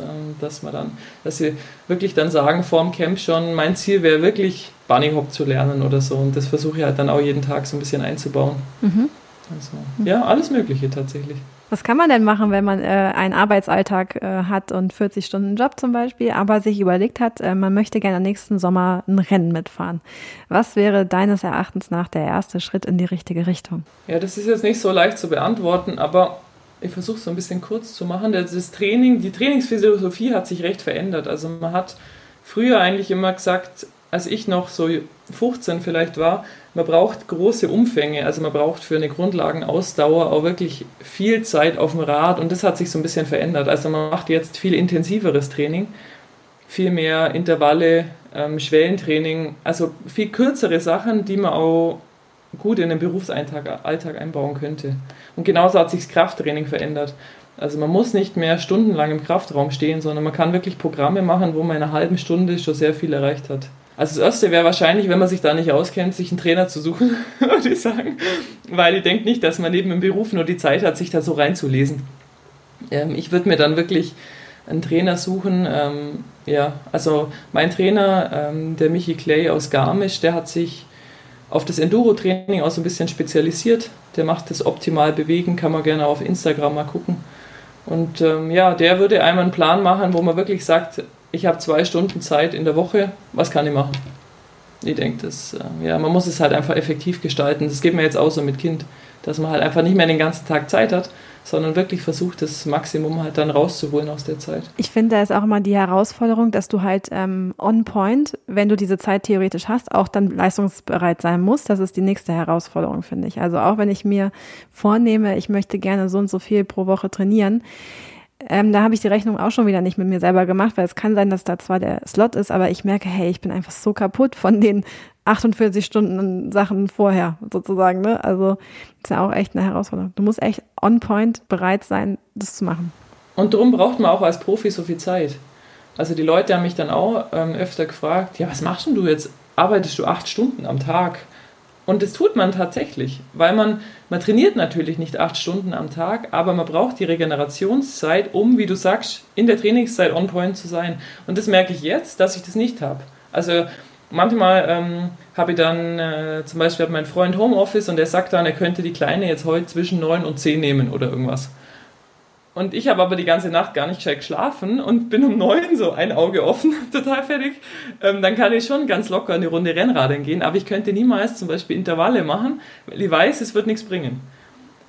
Ähm, dass man dann, dass sie wirklich dann sagen vor dem Camp schon, mein Ziel wäre wirklich Bunny Hop zu lernen oder so. Und das versuche ich halt dann auch jeden Tag so ein bisschen einzubauen. Mhm. Also, ja, alles Mögliche tatsächlich. Was kann man denn machen, wenn man äh, einen Arbeitsalltag äh, hat und 40 Stunden Job zum Beispiel, aber sich überlegt hat, äh, man möchte gerne nächsten Sommer ein Rennen mitfahren? Was wäre deines Erachtens nach der erste Schritt in die richtige Richtung? Ja, das ist jetzt nicht so leicht zu beantworten, aber ich versuche es so ein bisschen kurz zu machen. Das Training, die Trainingsphilosophie hat sich recht verändert. Also man hat früher eigentlich immer gesagt, als ich noch so 15 vielleicht war, man braucht große Umfänge, also man braucht für eine Grundlagenausdauer auch wirklich viel Zeit auf dem Rad und das hat sich so ein bisschen verändert. Also man macht jetzt viel intensiveres Training, viel mehr Intervalle, ähm, Schwellentraining, also viel kürzere Sachen, die man auch gut in den Berufsalltag Alltag einbauen könnte. Und genauso hat sich das Krafttraining verändert. Also man muss nicht mehr stundenlang im Kraftraum stehen, sondern man kann wirklich Programme machen, wo man in einer halben Stunde schon sehr viel erreicht hat. Also das Erste wäre wahrscheinlich, wenn man sich da nicht auskennt, sich einen Trainer zu suchen, würde ich sagen. Weil ich denke nicht, dass man neben dem Beruf nur die Zeit hat, sich da so reinzulesen. Ähm, ich würde mir dann wirklich einen Trainer suchen. Ähm, ja, also mein Trainer, ähm, der Michi Clay aus Garmisch, der hat sich auf das Enduro-Training auch so ein bisschen spezialisiert. Der macht das optimal bewegen, kann man gerne auf Instagram mal gucken. Und ähm, ja, der würde einmal einen Plan machen, wo man wirklich sagt, ich habe zwei Stunden Zeit in der Woche, was kann ich machen? Ich denke, das, äh, ja, man muss es halt einfach effektiv gestalten. Das geht mir jetzt auch so mit Kind, dass man halt einfach nicht mehr den ganzen Tag Zeit hat, sondern wirklich versucht, das Maximum halt dann rauszuholen aus der Zeit. Ich finde, da ist auch immer die Herausforderung, dass du halt ähm, on point, wenn du diese Zeit theoretisch hast, auch dann leistungsbereit sein musst. Das ist die nächste Herausforderung, finde ich. Also auch wenn ich mir vornehme, ich möchte gerne so und so viel pro Woche trainieren, ähm, da habe ich die Rechnung auch schon wieder nicht mit mir selber gemacht, weil es kann sein, dass da zwar der Slot ist, aber ich merke, hey, ich bin einfach so kaputt von den 48 Stunden Sachen vorher sozusagen. Ne? Also ist ja auch echt eine Herausforderung. Du musst echt on point bereit sein, das zu machen. Und darum braucht man auch als Profi so viel Zeit. Also die Leute haben mich dann auch ähm, öfter gefragt, ja, was machst denn du jetzt? Arbeitest du acht Stunden am Tag? Und das tut man tatsächlich, weil man, man trainiert natürlich nicht acht Stunden am Tag, aber man braucht die Regenerationszeit, um, wie du sagst, in der Trainingszeit on point zu sein. Und das merke ich jetzt, dass ich das nicht habe. Also manchmal ähm, habe ich dann, äh, zum Beispiel hat mein Freund Homeoffice und der sagt dann, er könnte die Kleine jetzt heute zwischen neun und zehn nehmen oder irgendwas. Und ich habe aber die ganze Nacht gar nicht gescheit geschlafen und bin um neun so ein Auge offen, total fertig. Ähm, dann kann ich schon ganz locker eine Runde Rennradeln gehen, aber ich könnte niemals zum Beispiel Intervalle machen, weil ich weiß, es wird nichts bringen.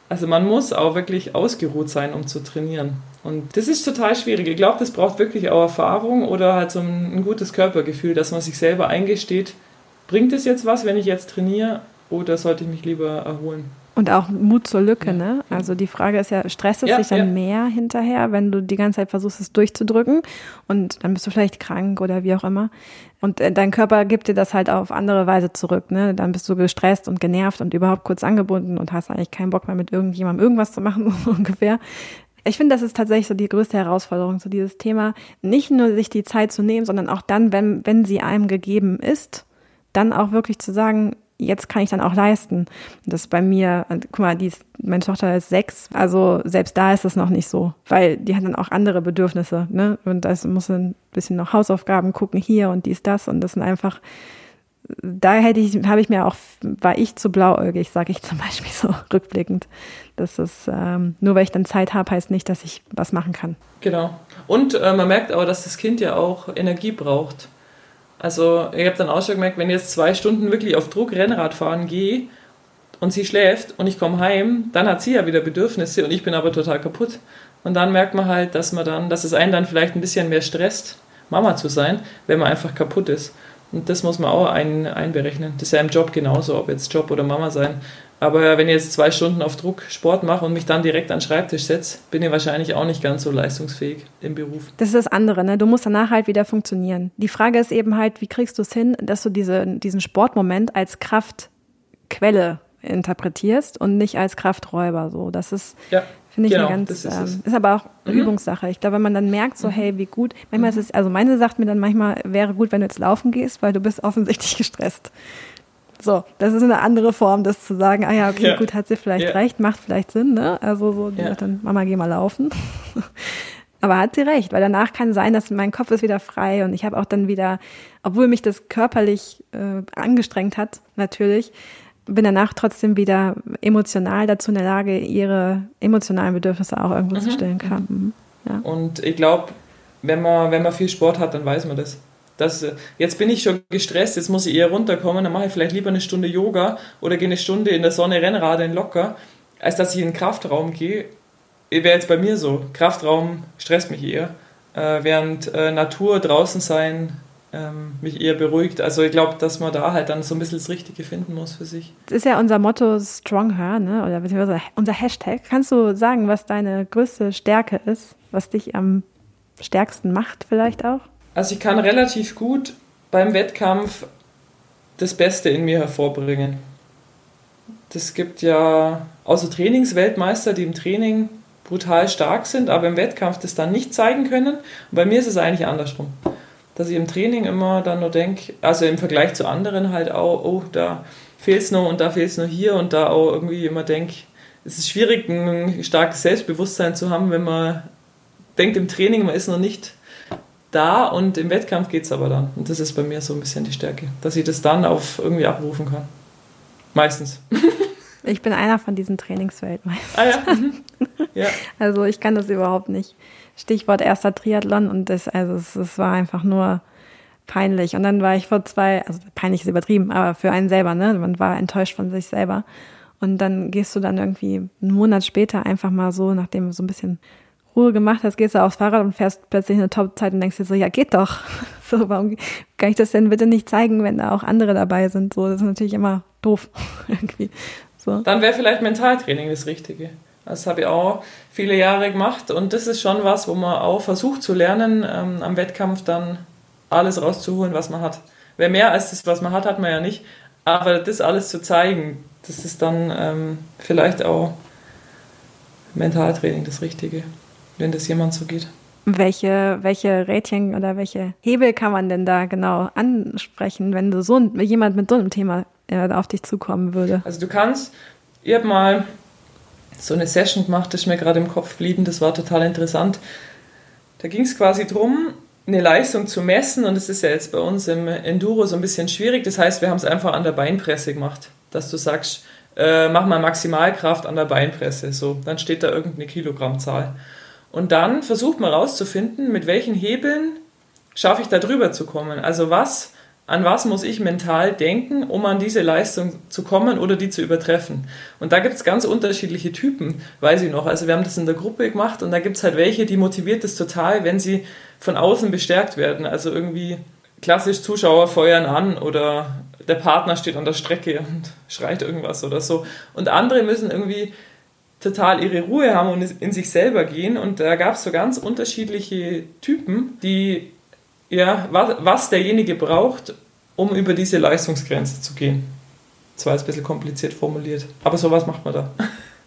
Also man muss auch wirklich ausgeruht sein, um zu trainieren. Und das ist total schwierig. Ich glaube, das braucht wirklich auch Erfahrung oder halt so ein, gutes Körpergefühl, dass man sich selber eingesteht, bringt es jetzt was, wenn ich jetzt trainiere oder sollte ich mich lieber erholen? Und auch Mut zur Lücke, ja. ne? Also die Frage ist ja, stresst es ja, sich dann ja. mehr hinterher, wenn du die ganze Zeit versuchst, es durchzudrücken und dann bist du vielleicht krank oder wie auch immer. Und äh, dein Körper gibt dir das halt auf andere Weise zurück, ne? Dann bist du gestresst und genervt und überhaupt kurz angebunden und hast eigentlich keinen Bock mehr mit irgendjemandem irgendwas zu machen, ungefähr. Ich finde, das ist tatsächlich so die größte Herausforderung, so dieses Thema, nicht nur sich die Zeit zu nehmen, sondern auch dann, wenn, wenn sie einem gegeben ist, dann auch wirklich zu sagen, jetzt kann ich dann auch leisten. Das ist bei mir, guck mal, die ist, meine Tochter ist sechs, also selbst da ist es noch nicht so, weil die hat dann auch andere Bedürfnisse, ne? Und das muss ein bisschen noch Hausaufgaben gucken hier und dies, das und das sind einfach, da hätte ich, habe ich mir auch, war ich zu blauäugig, sage ich zum Beispiel so rückblickend. Das ist, ähm, nur weil ich dann Zeit habe, heißt nicht, dass ich was machen kann. Genau. Und äh, man merkt aber, dass das Kind ja auch Energie braucht. Also ich habe dann auch schon gemerkt, wenn ich jetzt zwei Stunden wirklich auf Druck Rennrad fahren gehe und sie schläft und ich komme heim, dann hat sie ja wieder Bedürfnisse und ich bin aber total kaputt. Und dann merkt man halt, dass man dann, dass es einen dann vielleicht ein bisschen mehr stresst, Mama zu sein, wenn man einfach kaputt ist. Und das muss man auch ein, einberechnen. Das ist ja im Job genauso, ob jetzt Job oder Mama sein. Aber wenn ich jetzt zwei Stunden auf Druck Sport mache und mich dann direkt an den Schreibtisch setze, bin ich wahrscheinlich auch nicht ganz so leistungsfähig im Beruf. Das ist das andere, ne? Du musst danach halt wieder funktionieren. Die Frage ist eben halt, wie kriegst du es hin, dass du diese, diesen Sportmoment als Kraftquelle interpretierst und nicht als Krafträuber. So, das ist, ja, finde ich, genau, eine ganz, ist, ähm, ist, aber auch mhm. Übungssache. Ich glaube, wenn man dann merkt, so, mhm. hey, wie gut, manchmal mhm. ist es, also meine sagt mir dann manchmal, wäre gut, wenn du jetzt laufen gehst, weil du bist offensichtlich gestresst. So, das ist eine andere Form, das zu sagen, ah ja, okay, ja. gut, hat sie vielleicht ja. recht, macht vielleicht Sinn, ne? Also so, die ja. sagt dann, Mama, geh mal laufen. Aber hat sie recht, weil danach kann sein, dass mein Kopf ist wieder frei und ich habe auch dann wieder, obwohl mich das körperlich äh, angestrengt hat, natürlich, bin danach trotzdem wieder emotional dazu in der Lage, ihre emotionalen Bedürfnisse auch irgendwo mhm. zu stillen kann. Mhm. Ja. Und ich glaube, wenn man, wenn man viel Sport hat, dann weiß man das. Das, jetzt bin ich schon gestresst, jetzt muss ich eher runterkommen, dann mache ich vielleicht lieber eine Stunde Yoga oder gehe eine Stunde in der Sonne Rennradeln locker, als dass ich in den Kraftraum gehe. Wäre jetzt bei mir so. Kraftraum stresst mich eher, äh, während äh, Natur draußen sein ähm, mich eher beruhigt. Also ich glaube, dass man da halt dann so ein bisschen das Richtige finden muss für sich. Das ist ja unser Motto Strong Her, ne? oder beziehungsweise unser Hashtag. Kannst du sagen, was deine größte Stärke ist, was dich am stärksten macht vielleicht auch? Also ich kann relativ gut beim Wettkampf das Beste in mir hervorbringen. Das gibt ja außer Trainingsweltmeister, die im Training brutal stark sind, aber im Wettkampf das dann nicht zeigen können. Und bei mir ist es eigentlich andersrum. Dass ich im Training immer dann nur denke, also im Vergleich zu anderen halt auch, oh, da fehlt es noch und da fehlt es noch hier und da auch irgendwie immer denke, es ist schwierig, ein starkes Selbstbewusstsein zu haben, wenn man denkt im Training, man ist noch nicht da und im Wettkampf geht es aber dann. Und das ist bei mir so ein bisschen die Stärke, dass ich das dann auf irgendwie abrufen kann. Meistens. Ich bin einer von diesen Trainingsweltmeistern. Ah ja. Mhm. ja. Also ich kann das überhaupt nicht. Stichwort erster Triathlon und das, also es, es war einfach nur peinlich. Und dann war ich vor zwei, also peinlich ist übertrieben, aber für einen selber, ne? Man war enttäuscht von sich selber. Und dann gehst du dann irgendwie einen Monat später einfach mal so, nachdem so ein bisschen Ruhe gemacht hast, gehst du aufs Fahrrad und fährst plötzlich eine Top-Zeit und denkst dir so, ja, geht doch. So, warum kann ich das denn bitte nicht zeigen, wenn da auch andere dabei sind? So, das ist natürlich immer doof. irgendwie. So. Dann wäre vielleicht Mentaltraining das Richtige. Das habe ich auch viele Jahre gemacht und das ist schon was, wo man auch versucht zu lernen, ähm, am Wettkampf dann alles rauszuholen, was man hat. Wer mehr als das, was man hat, hat man ja nicht. Aber das alles zu zeigen, das ist dann ähm, vielleicht auch Mentaltraining das Richtige wenn das jemand so geht. Welche, welche Rädchen oder welche Hebel kann man denn da genau ansprechen, wenn du so jemand mit so einem Thema äh, auf dich zukommen würde? Also du kannst, ich habe mal so eine Session gemacht, das ist mir gerade im Kopf geblieben, das war total interessant. Da ging es quasi darum, eine Leistung zu messen und das ist ja jetzt bei uns im Enduro so ein bisschen schwierig. Das heißt, wir haben es einfach an der Beinpresse gemacht, dass du sagst, äh, mach mal Maximalkraft an der Beinpresse. So, dann steht da irgendeine Kilogrammzahl. Und dann versucht man herauszufinden, mit welchen Hebeln schaffe ich da drüber zu kommen. Also was, an was muss ich mental denken, um an diese Leistung zu kommen oder die zu übertreffen. Und da gibt es ganz unterschiedliche Typen, weiß ich noch. Also wir haben das in der Gruppe gemacht und da gibt es halt welche, die motiviert es total, wenn sie von außen bestärkt werden. Also irgendwie klassisch Zuschauer feuern an oder der Partner steht an der Strecke und schreit irgendwas oder so. Und andere müssen irgendwie total ihre Ruhe haben und in sich selber gehen. Und da gab es so ganz unterschiedliche Typen, die, ja, was, was derjenige braucht, um über diese Leistungsgrenze zu gehen. Das war jetzt ein bisschen kompliziert formuliert. Aber sowas macht man da.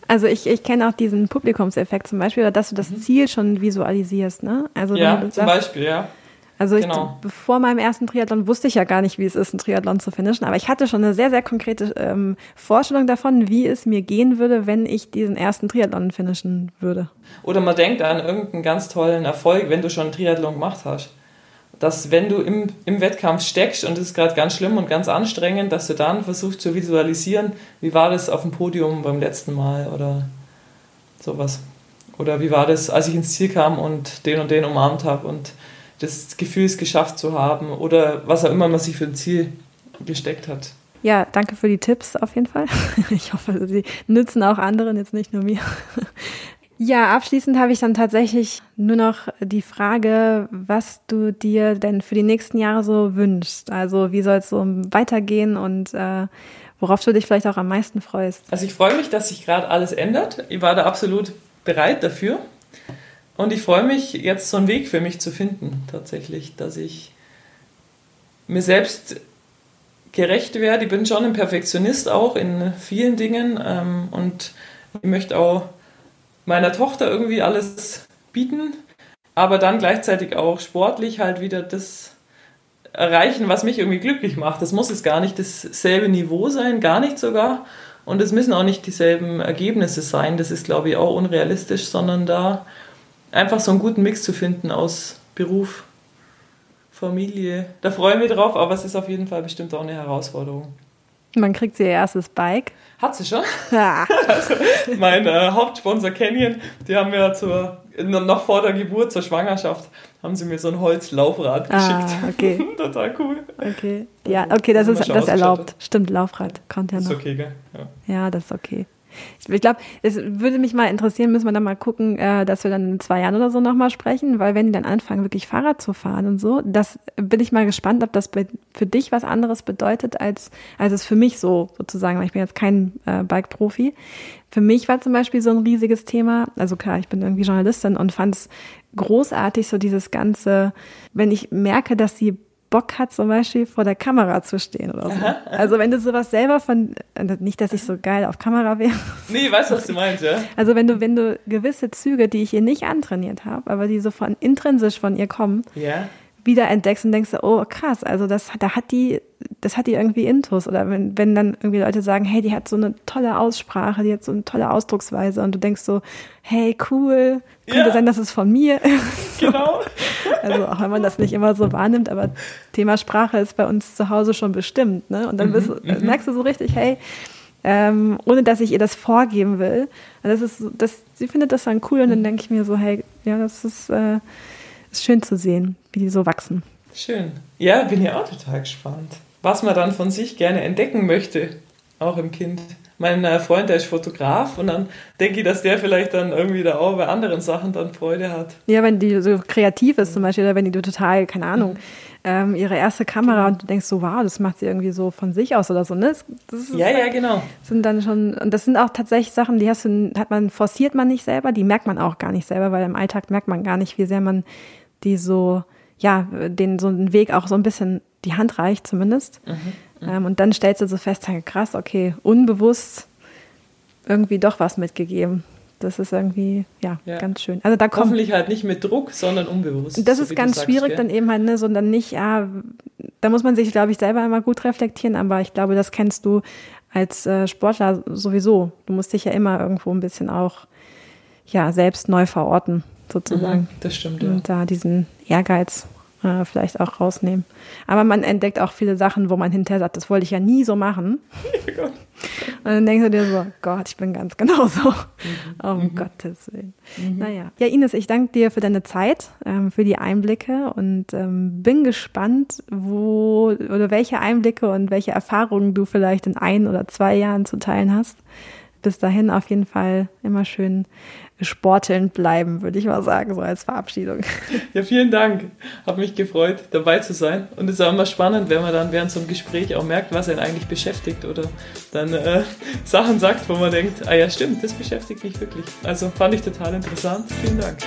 Also ich, ich kenne auch diesen Publikumseffekt zum Beispiel, dass du das mhm. Ziel schon visualisierst, ne? Also ja, zum sagst, Beispiel, ja. Also ich, genau. bevor meinem ersten Triathlon wusste ich ja gar nicht, wie es ist, einen Triathlon zu finishen, aber ich hatte schon eine sehr, sehr konkrete ähm, Vorstellung davon, wie es mir gehen würde, wenn ich diesen ersten Triathlon finishen würde. Oder man denkt an irgendeinen ganz tollen Erfolg, wenn du schon einen Triathlon gemacht hast. Dass wenn du im, im Wettkampf steckst und es ist gerade ganz schlimm und ganz anstrengend, dass du dann versuchst zu visualisieren, wie war das auf dem Podium beim letzten Mal oder sowas. Oder wie war das, als ich ins Ziel kam und den und den umarmt habe und das Gefühl, es geschafft zu haben oder was auch immer man sich für ein Ziel gesteckt hat. Ja, danke für die Tipps auf jeden Fall. Ich hoffe, sie nützen auch anderen, jetzt nicht nur mir. Ja, abschließend habe ich dann tatsächlich nur noch die Frage, was du dir denn für die nächsten Jahre so wünschst. Also wie soll es so weitergehen und äh, worauf du dich vielleicht auch am meisten freust. Also ich freue mich, dass sich gerade alles ändert. Ich war da absolut bereit dafür. Und ich freue mich, jetzt so einen Weg für mich zu finden, tatsächlich, dass ich mir selbst gerecht werde. Ich bin schon ein Perfektionist auch in vielen Dingen ähm, und ich möchte auch meiner Tochter irgendwie alles bieten, aber dann gleichzeitig auch sportlich halt wieder das erreichen, was mich irgendwie glücklich macht. Das muss jetzt gar nicht dasselbe Niveau sein, gar nicht sogar. Und es müssen auch nicht dieselben Ergebnisse sein. Das ist, glaube ich, auch unrealistisch, sondern da einfach so einen guten Mix zu finden aus Beruf, Familie. Da freue ich mich drauf, aber es ist auf jeden Fall bestimmt auch eine Herausforderung. Man kriegt sie ihr erstes Bike. Hat sie schon? Ja. Also mein äh, Hauptsponsor Canyon, die haben mir zur, noch vor der Geburt, zur Schwangerschaft, haben sie mir so ein Holzlaufrad ah, geschickt. Okay. Total cool. Okay. Ja, okay, das ist das erlaubt. Stimmt, Laufrad kommt ja noch. Ist okay, gell? Ja, ja das ist okay. Ich glaube, es würde mich mal interessieren, müssen wir dann mal gucken, äh, dass wir dann in zwei Jahren oder so nochmal sprechen, weil wenn die dann anfangen, wirklich Fahrrad zu fahren und so, das bin ich mal gespannt, ob das für dich was anderes bedeutet, als, als es für mich so sozusagen, weil ich bin jetzt kein äh, Bike-Profi. Für mich war zum Beispiel so ein riesiges Thema, also klar, ich bin irgendwie Journalistin und fand es großartig, so dieses ganze, wenn ich merke, dass sie Bock hat, zum Beispiel vor der Kamera zu stehen oder so. Aha, aha. Also wenn du sowas selber von, also nicht, dass ich so geil auf Kamera wäre. Nee, weißt du, was du meinst, ja? Also wenn du, wenn du gewisse Züge, die ich ihr nicht antrainiert habe, aber die so von intrinsisch von ihr kommen, ja. Wieder entdeckst und denkst, oh krass, also das, da hat die, das hat die irgendwie Intus. Oder wenn, wenn dann irgendwie Leute sagen, hey, die hat so eine tolle Aussprache, die hat so eine tolle Ausdrucksweise und du denkst so, hey, cool, könnte ja. sein, dass es von mir ist. Genau. Also auch wenn man das nicht immer so wahrnimmt, aber Thema Sprache ist bei uns zu Hause schon bestimmt. Ne? Und dann bist, mhm, mhm. merkst du so richtig, hey, ähm, ohne dass ich ihr das vorgeben will. Das ist, das, sie findet das dann cool und dann denke ich mir so, hey, ja, das ist, äh, ist schön zu sehen, wie die so wachsen. Schön. Ja, bin ja auch total gespannt, was man dann von sich gerne entdecken möchte, auch im Kind mein äh, Freund, der ist Fotograf und dann denke ich, dass der vielleicht dann irgendwie da auch bei anderen Sachen dann Freude hat. Ja, wenn die so kreativ ist zum Beispiel oder wenn die total, keine Ahnung, ähm, ihre erste Kamera und du denkst so, wow, das macht sie irgendwie so von sich aus oder so, ne? Das, das ja, halt, ja, genau. Sind dann schon, und das sind auch tatsächlich Sachen, die hast du, hat man, forciert man nicht selber, die merkt man auch gar nicht selber, weil im Alltag merkt man gar nicht, wie sehr man die so, ja, den so einen Weg auch so ein bisschen die Hand reicht zumindest. Mhm. Ähm, und dann stellst du so fest, krass, okay, unbewusst irgendwie doch was mitgegeben. Das ist irgendwie, ja, ja. ganz schön. Also da kommt, Hoffentlich halt nicht mit Druck, sondern unbewusst. Das so ist ganz sagst, schwierig gell? dann eben halt, ne, sondern nicht, ja, da muss man sich, glaube ich, selber immer gut reflektieren, aber ich glaube, das kennst du als äh, Sportler sowieso. Du musst dich ja immer irgendwo ein bisschen auch, ja, selbst neu verorten, sozusagen. Mhm, das stimmt, ja. Und da diesen Ehrgeiz äh, vielleicht auch rausnehmen. Aber man entdeckt auch viele Sachen, wo man hinterher sagt, das wollte ich ja nie so machen. Ja, und dann denkst du dir so, Gott, ich bin ganz genauso. Mhm. Um mhm. Gottes Willen. Mhm. Naja. Ja, Ines, ich danke dir für deine Zeit, ähm, für die Einblicke und ähm, bin gespannt, wo oder welche Einblicke und welche Erfahrungen du vielleicht in ein oder zwei Jahren zu teilen hast. Bis dahin auf jeden Fall immer schön sportelnd bleiben, würde ich mal sagen, so als Verabschiedung. Ja, vielen Dank. Hat mich gefreut, dabei zu sein. Und es ist auch immer spannend, wenn man dann während so einem Gespräch auch merkt, was einen eigentlich beschäftigt oder dann äh, Sachen sagt, wo man denkt, ah ja, stimmt, das beschäftigt mich wirklich. Also fand ich total interessant. Vielen Dank.